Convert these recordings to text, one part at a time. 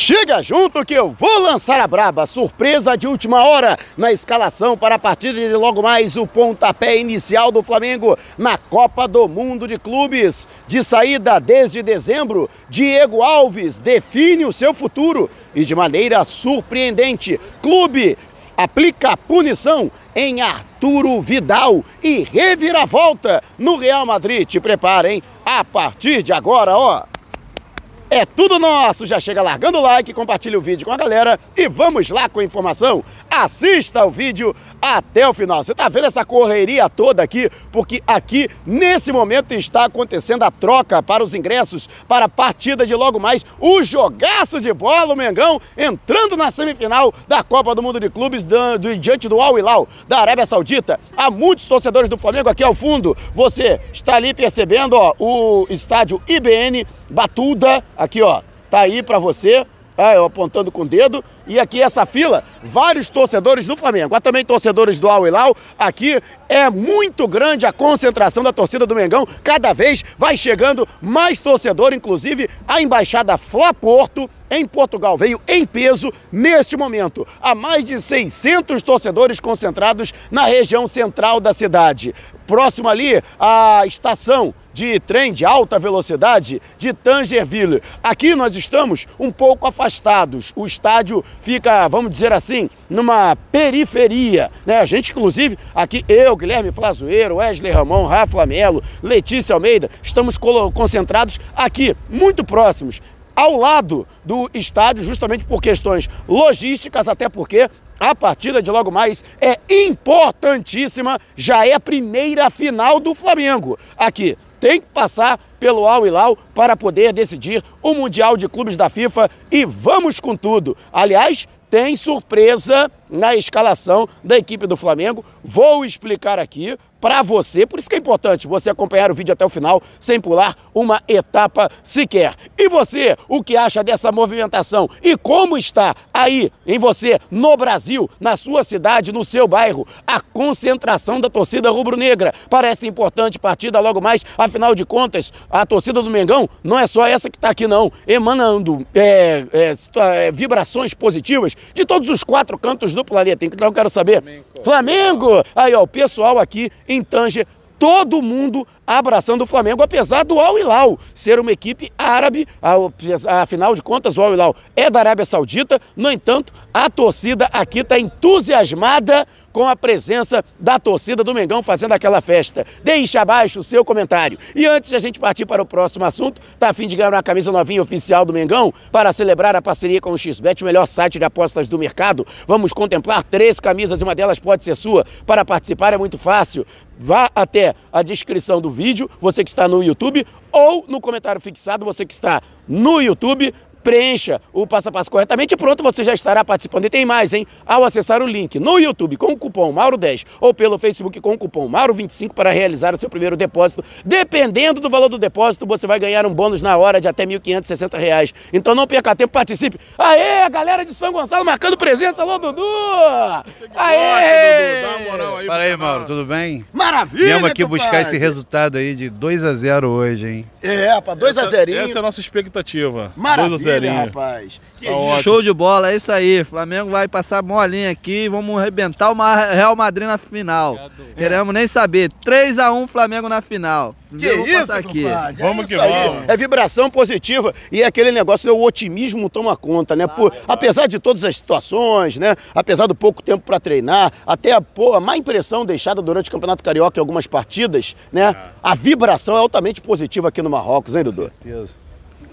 Chega junto que eu vou lançar a braba. Surpresa de última hora na escalação para a partida de logo mais o pontapé inicial do Flamengo na Copa do Mundo de Clubes. De saída desde dezembro, Diego Alves define o seu futuro e de maneira surpreendente, clube aplica punição em Arturo Vidal e reviravolta no Real Madrid. Te preparem a partir de agora, ó. É tudo nosso! Já chega largando o like, compartilha o vídeo com a galera e vamos lá com a informação. Assista o vídeo até o final. Você tá vendo essa correria toda aqui? Porque aqui, nesse momento, está acontecendo a troca para os ingressos para a partida de logo mais o jogaço de bola, o Mengão, entrando na semifinal da Copa do Mundo de Clubes do, do, diante do Al Hilal da Arábia Saudita. Há muitos torcedores do Flamengo aqui ao fundo. Você está ali percebendo ó, o estádio IBN Batuda, aqui ó, tá aí para você, tá, eu apontando com o dedo, e aqui essa fila, vários torcedores do Flamengo, há também torcedores do Al Hilal, aqui é muito grande a concentração da torcida do Mengão, cada vez vai chegando mais torcedor, inclusive a Embaixada Flá Porto, em Portugal, veio em peso neste momento. Há mais de 600 torcedores concentrados na região central da cidade. Próximo ali, a estação de trem de alta velocidade de Tangerville. Aqui nós estamos um pouco afastados. O estádio fica, vamos dizer assim, numa periferia. Né? A gente, inclusive, aqui eu, Guilherme Flazoeiro, Wesley Ramon, Rafa Melo, Letícia Almeida, estamos concentrados aqui, muito próximos ao lado do estádio, justamente por questões logísticas, até porque a partida de logo mais é importantíssima, já é a primeira final do Flamengo. Aqui tem que passar pelo Al Hilal para poder decidir o Mundial de Clubes da FIFA e vamos com tudo. Aliás, tem surpresa na escalação da equipe do Flamengo. Vou explicar aqui para você, por isso que é importante você acompanhar o vídeo até o final, sem pular uma etapa sequer. E você, o que acha dessa movimentação? E como está aí em você, no Brasil, na sua cidade, no seu bairro, a concentração da torcida rubro-negra? Parece importante partida logo mais, afinal de contas, a torcida do Mengão não é só essa que está aqui não, emanando é, é, é, vibrações positivas de todos os quatro cantos do planeta. Então eu quero saber, Flamengo! Flamengo! Aí ó, o pessoal aqui em Tanger, todo mundo abraçando o Flamengo, apesar do Al Hilal ser uma equipe árabe, afinal de contas o Al Hilal é da Arábia Saudita, no entanto, a torcida aqui está entusiasmada com a presença da torcida do Mengão fazendo aquela festa. Deixe abaixo o seu comentário. E antes de a gente partir para o próximo assunto, tá a fim de ganhar uma camisa novinha oficial do Mengão para celebrar a parceria com o XBet, o melhor site de apostas do mercado. Vamos contemplar três camisas uma delas pode ser sua. Para participar é muito fácil. Vá até a descrição do vídeo, você que está no YouTube, ou no comentário fixado, você que está no YouTube, preencha o passo a passo corretamente e pronto, você já estará participando. E tem mais, hein? Ao acessar o link no YouTube com o cupom Mauro10 ou pelo Facebook com o cupom Mauro25 para realizar o seu primeiro depósito, dependendo do valor do depósito, você vai ganhar um bônus na hora de até R$ 1.560. Então não perca tempo, participe. Aê, a galera de São Gonçalo marcando presença, alô, Dudu! Aê! Dá uma moral aí, Fala aí, Mauro, tudo bem? Maravilha! Viemos aqui buscar esse resultado aí de 2 a 0 hoje, hein? É, rapaz, 2 a 0 Essa é a nossa expectativa. Maravilha, rapaz. Tá Show de bola, é isso aí. Flamengo vai passar molinha aqui e vamos arrebentar o Real Madrid na final. Queremos nem saber. 3 a 1 Flamengo na final. Que vamos isso, aqui. É vamos que vamos. É vibração positiva e é aquele negócio, o otimismo toma conta, né? Por, apesar de todas as situações, né? Apesar do pouco tempo para treinar, até a, pô, a má impressão deixada durante o Campeonato Carioca em algumas partidas, né? A vibração é altamente positiva aqui no Marrocos, hein, Dudu? Com certeza.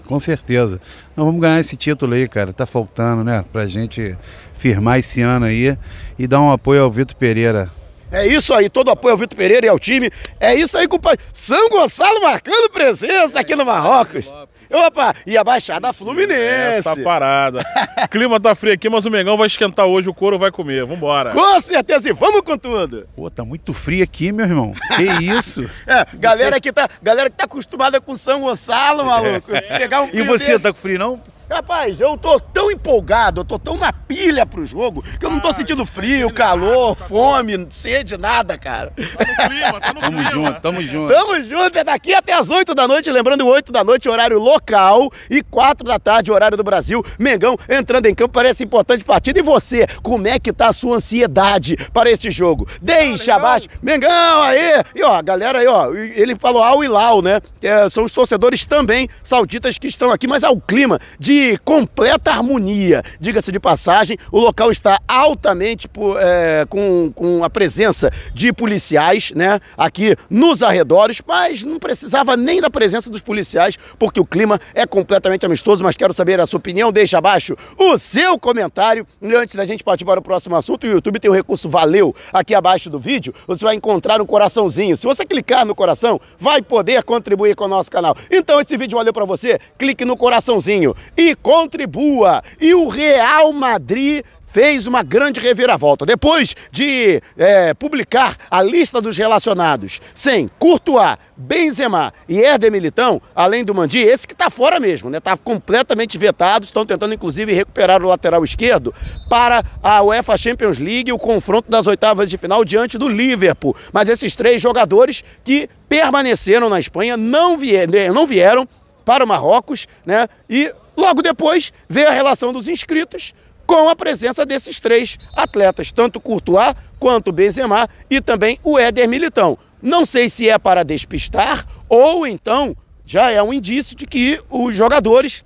Com certeza. Nós vamos ganhar esse título aí, cara. Tá faltando, né? Pra gente firmar esse ano aí e dar um apoio ao Vitor Pereira. É isso aí, todo apoio ao Vitor Pereira e ao time. É isso aí, compadre. São Gonçalo marcando presença aqui no Marrocos. Opa, e a Baixada Fluminense. Essa parada. o clima tá frio aqui, mas o Mengão vai esquentar hoje, o couro vai comer. Vambora. Com certeza, e vamos com tudo. Pô, tá muito frio aqui, meu irmão. Que isso? é, galera que tá, galera que tá acostumada com São Gonçalo, maluco. É. Pegar um e você desse... tá com frio, não? Rapaz, eu tô tão empolgado, eu tô tão na pilha pro jogo, que eu não tô sentindo frio, calor, fome, sede, nada, cara. Tá no clima, tá no Tamo clima. junto, tamo junto. Tamo junto, é daqui até as 8 da noite, lembrando 8 da noite, horário local, e 4 da tarde, horário do Brasil. Mengão entrando em campo, parece importante partida. E você, como é que tá a sua ansiedade para esse jogo? Deixa legal. abaixo. Mengão, aí! E ó, a galera aí, ó, ele falou Al Hilal, né? É, são os torcedores também sauditas que estão aqui, mas há o clima de completa harmonia. Diga-se de passagem, o local está altamente é, com, com a presença de policiais, né? Aqui nos arredores, mas não precisava nem da presença dos policiais, porque o clima é completamente amistoso. Mas quero saber a sua opinião. Deixa abaixo o seu comentário. E antes da gente partir para o próximo assunto, o YouTube tem o recurso Valeu aqui abaixo do vídeo. Você vai encontrar um coraçãozinho. Se você clicar no coração, vai poder contribuir com o nosso canal. Então, esse vídeo valeu para você. Clique no coraçãozinho e contribua. E o Real Madrid fez uma grande reviravolta. Depois de é, publicar a lista dos relacionados sem Courtois, Benzema e Éder Militão, além do Mandi, esse que tá fora mesmo, né? Tá completamente vetado, estão tentando inclusive recuperar o lateral esquerdo para a UEFA Champions League, o confronto das oitavas de final diante do Liverpool. Mas esses três jogadores que permaneceram na Espanha não, vie não vieram para o Marrocos, né? E logo depois veio a relação dos inscritos com a presença desses três atletas, tanto Courtois quanto Benzema e também o Éder Militão. Não sei se é para despistar ou então já é um indício de que os jogadores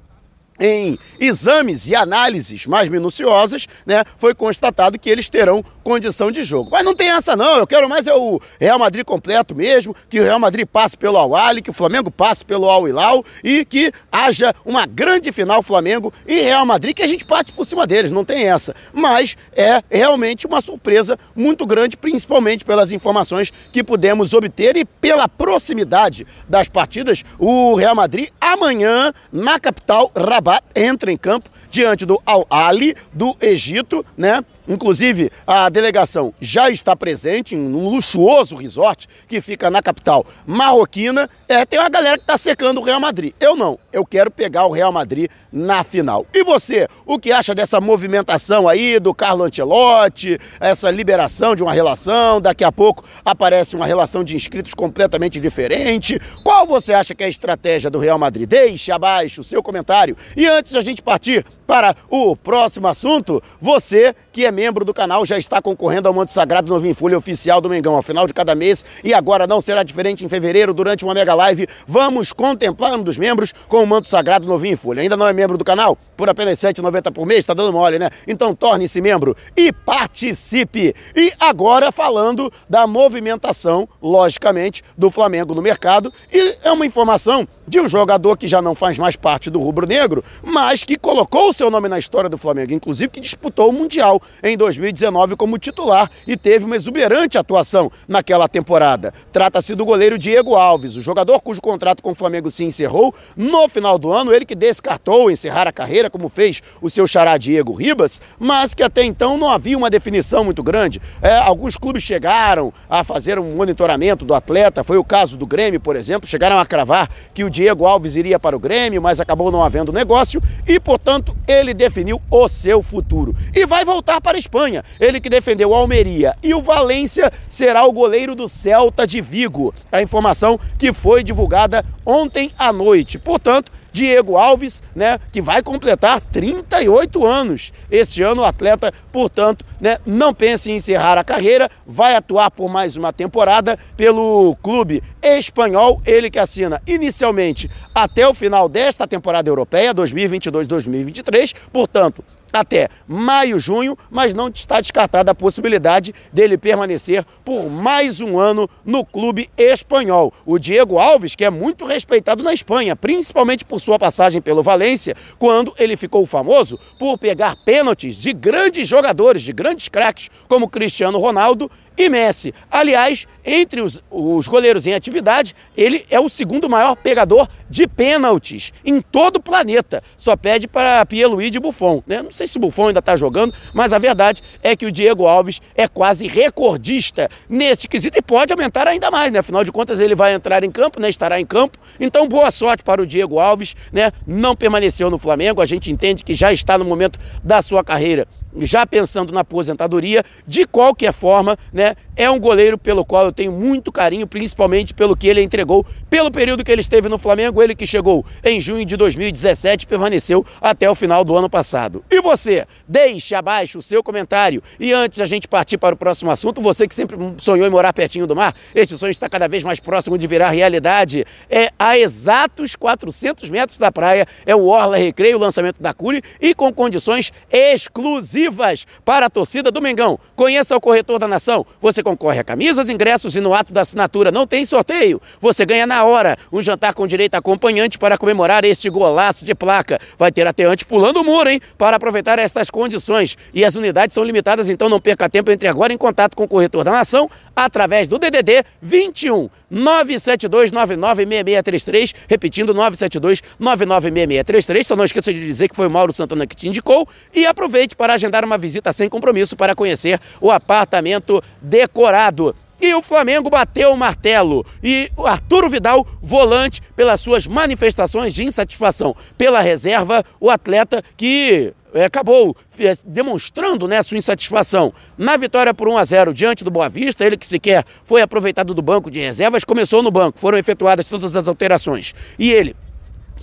em exames e análises mais minuciosas, né, foi constatado que eles terão condição de jogo. Mas não tem essa não, eu quero mais é o Real Madrid completo mesmo, que o Real Madrid passe pelo Al-Ali, que o Flamengo passe pelo Al-Hilal e que haja uma grande final Flamengo e Real Madrid, que a gente parte por cima deles, não tem essa. Mas é realmente uma surpresa muito grande, principalmente pelas informações que pudemos obter e pela proximidade das partidas. O Real Madrid amanhã na capital Rabat entra em campo diante do Al-Ali do Egito, né? Inclusive, a delegação já está presente em um luxuoso resort que fica na capital marroquina. É, tem uma galera que está secando o Real Madrid. Eu não. Eu quero pegar o Real Madrid na final. E você, o que acha dessa movimentação aí do Carlo Ancelotti, essa liberação de uma relação? Daqui a pouco aparece uma relação de inscritos completamente diferente. Qual você acha que é a estratégia do Real Madrid? Deixe abaixo o seu comentário. E antes de a gente partir para o próximo assunto, você que é membro do canal já está concorrendo ao Manto Sagrado Novinho em Folha oficial do Mengão ao final de cada mês e agora não será diferente em fevereiro durante uma mega live. Vamos contemplar um dos membros com o Manto Sagrado Novinho em Folha. Ainda não é membro do canal? Por apenas R$ 7,90 por mês, tá dando mole, né? Então torne-se membro e participe. E agora falando da movimentação, logicamente, do Flamengo no mercado e é uma informação de um jogador que já não faz mais parte do rubro-negro, mas que colocou o seu nome na história do Flamengo, inclusive que disputou o Mundial em 2019 como titular e teve uma exuberante atuação naquela temporada. Trata-se do goleiro Diego Alves, o jogador cujo contrato com o Flamengo se encerrou no final do ano, ele que descartou encerrar a carreira, como fez o seu xará Diego Ribas, mas que até então não havia uma definição muito grande. É, alguns clubes chegaram a fazer um monitoramento do atleta, foi o caso do Grêmio, por exemplo, chegaram a cravar que o Diego Alves iria para o Grêmio, mas acabou não havendo negócio e, portanto, ele definiu o seu futuro. E vai voltar para a Espanha. Ele que defendeu o Almeria e o Valência será o goleiro do Celta de Vigo. A informação que foi divulgada ontem à noite. Portanto, Diego Alves, né, que vai completar 38 anos. Este ano o atleta, portanto, né, não pensa em encerrar a carreira, vai atuar por mais uma temporada pelo clube espanhol, ele que assina inicialmente até o final desta temporada europeia 2022-2023, portanto, até maio, junho, mas não está descartada a possibilidade dele permanecer por mais um ano no clube espanhol. O Diego Alves, que é muito respeitado na Espanha, principalmente por sua passagem pelo Valência, quando ele ficou famoso por pegar pênaltis de grandes jogadores, de grandes craques, como Cristiano Ronaldo e Messi. Aliás, entre os, os goleiros em atividade, ele é o segundo maior pegador de pênaltis em todo o planeta. Só pede para Pierluigi Buffon. Né? Não sei se o Buffon ainda está jogando, mas a verdade é que o Diego Alves é quase recordista nesse quesito e pode aumentar ainda mais, né? Afinal de contas, ele vai entrar em campo, né? Estará em campo. Então, boa sorte para o Diego Alves, né? Não permaneceu no Flamengo. A gente entende que já está no momento da sua carreira já pensando na aposentadoria, de qualquer forma, né, é um goleiro pelo qual eu tenho muito carinho, principalmente pelo que ele entregou, pelo período que ele esteve no Flamengo, ele que chegou em junho de 2017 permaneceu até o final do ano passado. E você? Deixe abaixo o seu comentário. E antes a gente partir para o próximo assunto, você que sempre sonhou em morar pertinho do mar, este sonho está cada vez mais próximo de virar realidade. É a exatos 400 metros da praia, é o Orla Recreio, lançamento da Cure e com condições exclusivas exclusivas para a torcida do Mengão. Conheça o Corretor da Nação. Você concorre a camisas, ingressos e no ato da assinatura não tem sorteio. Você ganha na hora um jantar com direito a acompanhante para comemorar este golaço de placa. Vai ter até antes pulando o muro, hein? Para aproveitar estas condições. E as unidades são limitadas, então não perca tempo entre agora em contato com o Corretor da Nação através do DDD 21 972 996633, repetindo 972 996633. Só não esqueça de dizer que foi o Mauro Santana que te indicou e aproveite para agendar agendar uma visita sem compromisso para conhecer o apartamento decorado. E o Flamengo bateu o martelo. E o Arturo Vidal, volante, pelas suas manifestações de insatisfação pela reserva, o atleta que eh, acabou eh, demonstrando né, sua insatisfação na vitória por 1 a 0 diante do Boa Vista. Ele que sequer foi aproveitado do banco de reservas, começou no banco, foram efetuadas todas as alterações. E ele,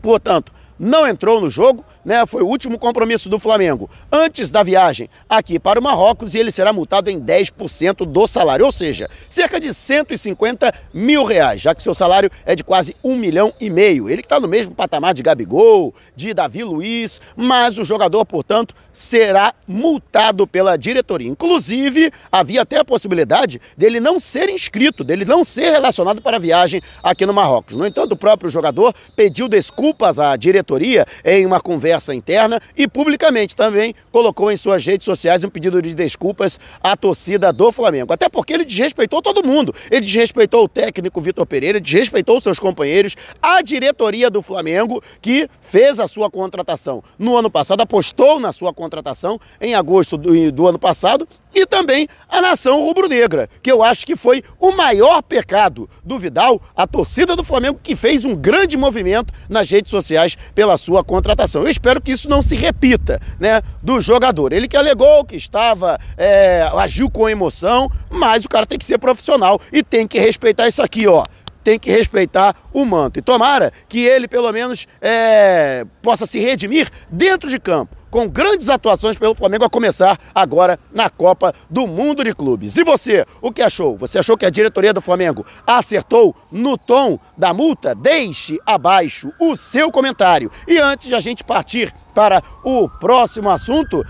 portanto, não entrou no jogo, né? Foi o último compromisso do Flamengo antes da viagem aqui para o Marrocos e ele será multado em 10% do salário, ou seja, cerca de 150 mil reais, já que seu salário é de quase um milhão e meio. Ele que está no mesmo patamar de Gabigol, de Davi Luiz, mas o jogador, portanto, será multado pela diretoria. Inclusive, havia até a possibilidade dele não ser inscrito, dele não ser relacionado para a viagem aqui no Marrocos. No entanto, o próprio jogador pediu desculpas à diretoria diretoria em uma conversa interna e publicamente também colocou em suas redes sociais um pedido de desculpas à torcida do Flamengo. Até porque ele desrespeitou todo mundo. Ele desrespeitou o técnico Vitor Pereira, desrespeitou seus companheiros, a diretoria do Flamengo que fez a sua contratação no ano passado, apostou na sua contratação em agosto do, do ano passado e também a nação rubro-negra, que eu acho que foi o maior pecado do Vidal, a torcida do Flamengo que fez um grande movimento nas redes sociais pela sua contratação. Eu espero que isso não se repita, né, do jogador. Ele que alegou que estava, é, agiu com emoção, mas o cara tem que ser profissional e tem que respeitar isso aqui, ó tem que respeitar o manto. E tomara que ele, pelo menos, é, possa se redimir dentro de campo com grandes atuações pelo Flamengo a começar agora na Copa do Mundo de Clubes. E você, o que achou? Você achou que a diretoria do Flamengo acertou no tom da multa? Deixe abaixo o seu comentário. E antes de a gente partir para o próximo assunto,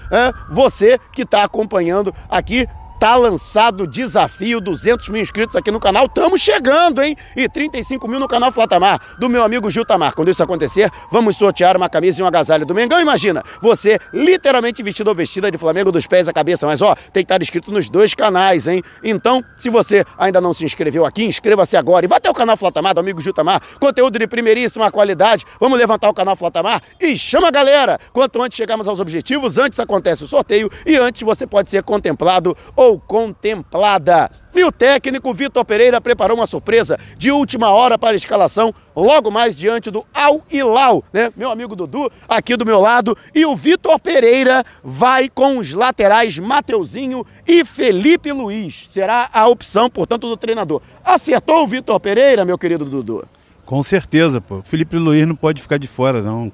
você que está acompanhando aqui Tá lançado o desafio, 200 mil inscritos aqui no canal, estamos chegando, hein? E 35 mil no canal Flatamar, do meu amigo Gil Tamar. Quando isso acontecer, vamos sortear uma camisa e um agasalho do Mengão. Imagina, você literalmente vestido ou vestida de Flamengo dos pés à cabeça, mas ó, tem que estar inscrito nos dois canais, hein? Então, se você ainda não se inscreveu aqui, inscreva-se agora e vá até o canal Flatamar, do amigo Gil Tamar, conteúdo de primeiríssima qualidade. Vamos levantar o canal Flatamar e chama a galera! Quanto antes chegarmos aos objetivos, antes acontece o sorteio e antes você pode ser contemplado ou contemplada. E o técnico Vitor Pereira preparou uma surpresa de última hora para a escalação, logo mais diante do Al Hilal, né? Meu amigo Dudu aqui do meu lado. E o Vitor Pereira vai com os laterais Mateuzinho e Felipe Luiz. Será a opção, portanto, do treinador. Acertou o Vitor Pereira, meu querido Dudu? Com certeza, pô. Felipe Luiz não pode ficar de fora, não.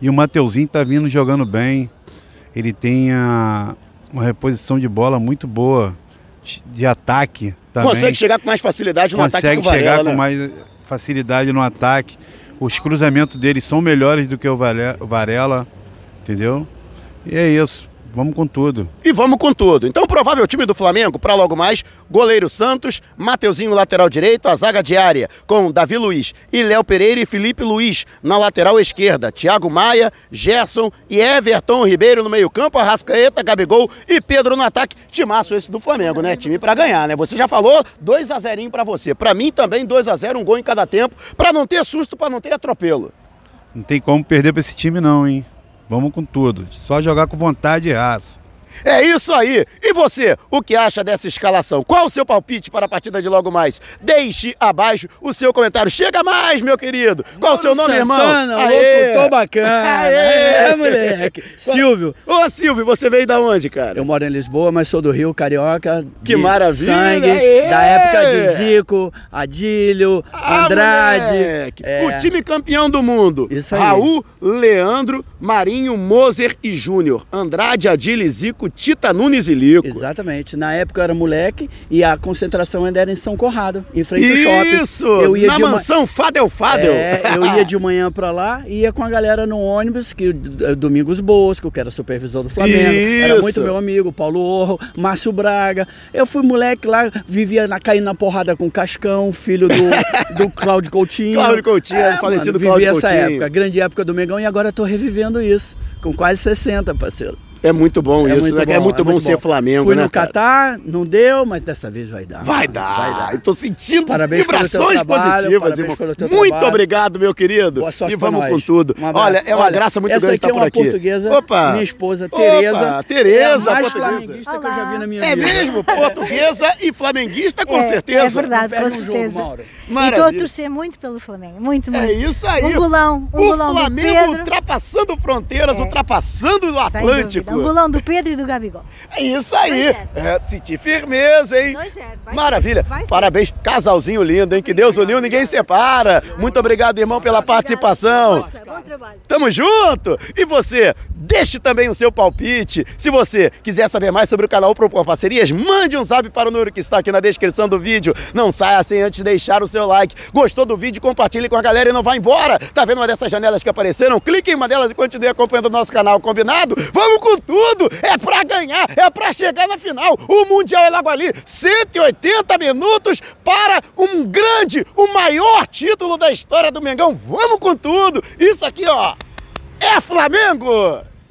E o Mateuzinho tá vindo jogando bem. Ele tem a, uma reposição de bola muito boa, de ataque também. Consegue chegar com mais facilidade no Consegue ataque que o Varela, chegar né? com mais facilidade no ataque. Os cruzamentos dele são melhores do que o Varela, entendeu? E é isso. Vamos com tudo. E vamos com tudo. Então, o provável time do Flamengo, para logo mais, goleiro Santos, Mateuzinho lateral direito, a zaga diária com Davi Luiz e Léo Pereira e Felipe Luiz na lateral esquerda, Thiago Maia, Gerson e Everton Ribeiro no meio-campo, Arrascaeta, Gabigol e Pedro no ataque. Timaço esse do Flamengo, né? Time para ganhar, né? Você já falou 2 a 0 para você. Para mim também 2 a 0, um gol em cada tempo, para não ter susto, para não ter atropelo. Não tem como perder para esse time não, hein? Vamos com tudo. Só jogar com vontade e raça. É isso aí! E você, o que acha dessa escalação? Qual o seu palpite para a partida de logo mais? Deixe abaixo o seu comentário. Chega mais, meu querido! Qual o seu nome, irmão? Santana, louco, tô bacana. Aê! É, moleque. Silvio, Ô, Silvio, você veio da onde, cara? eu moro em Lisboa, mas sou do Rio, carioca. Que maravilha. Sangue, Aê! da época de Zico, Adílio, Ah, Andrade. é, O time campeão do mundo. Isso aí. Raul, Leandro, Marinho, Moser e Júnior. Andrade, Adile, Zico, Tita Nunes e Lico. Exatamente. Na época eu era moleque e a concentração ainda era em São Corrado, em frente ao shopping. Isso! Na uma- mansão Fadel Fadel. É, eu ia de manhã pra lá e ia com a galera no ônibus, que eh, Domingos Bosco, que era supervisor do Flamengo, era Isso. muito meu amigo, Paulo Orro, Márcio Braga. Eu fui moleque lá, vivia na, caindo na porrada com o Cascão, filho do, do Cláudio Coutinho. Cláudio Coutinho, falecido vivi Cláudio essa Coutinho. época, grande época do Megão, e agora eu tô revivendo isso, com quase 60, parceiro. É muito bom É isso, muito né? bom, é muito bom ser Flamengo, Fui né? no cara? Catar, não deu, mas dessa vez vai dar. Vai dar. Vai dar. Eu tô sentindo Parabéns pelo teu vibrações trabalho, positivas, parabéns irmão. pelo teu Muito trabalho. obrigado, meu querido. Boa sorte e vamos com tudo. Um. Olha, é uma Olha, graça muito grande aqui estar é por uma aqui. portuguesa, Opa. minha esposa, Opa, Tereza. Tereza, é a mais que eu já vi na minha É vida. mesmo? Portuguesa e flamenguista, com É, certeza. É verdade, com certeza. E estou a torcer muito pelo Flamengo. Muito, muito. É isso aí. Um golão, um o golão do Flamengo ultrapassando fronteiras, É. ultrapassando o Atlântico. Dúvida. Um golão do Pedro e do Gabigol. É isso aí. É, sentir firmeza, hein? 2 0, vai Maravilha. vai. Parabéns. Casalzinho lindo, hein? Que Deus uniu, ninguém separa. Muito obrigado, irmão, pela participação. Força, bom trabalho. Tamo junto! E você, deixe também o seu palpite. Se você quiser saber mais sobre o canal Propor Parcerias, mande um zap para o número que está aqui na descrição do vídeo. Não saia sem antes deixar o seu like. Gostou do vídeo? Compartilhe com a galera e não vá embora. Tá vendo uma dessas janelas que apareceram? Clique em uma delas e continue acompanhando o nosso canal, combinado? Vamos com tudo! É pra ganhar, é pra chegar na final. O Mundial é logo ali. 180 minutos para um grande, o maior título da história do Mengão. Vamos com tudo! Isso aqui, ó, é Flamengo!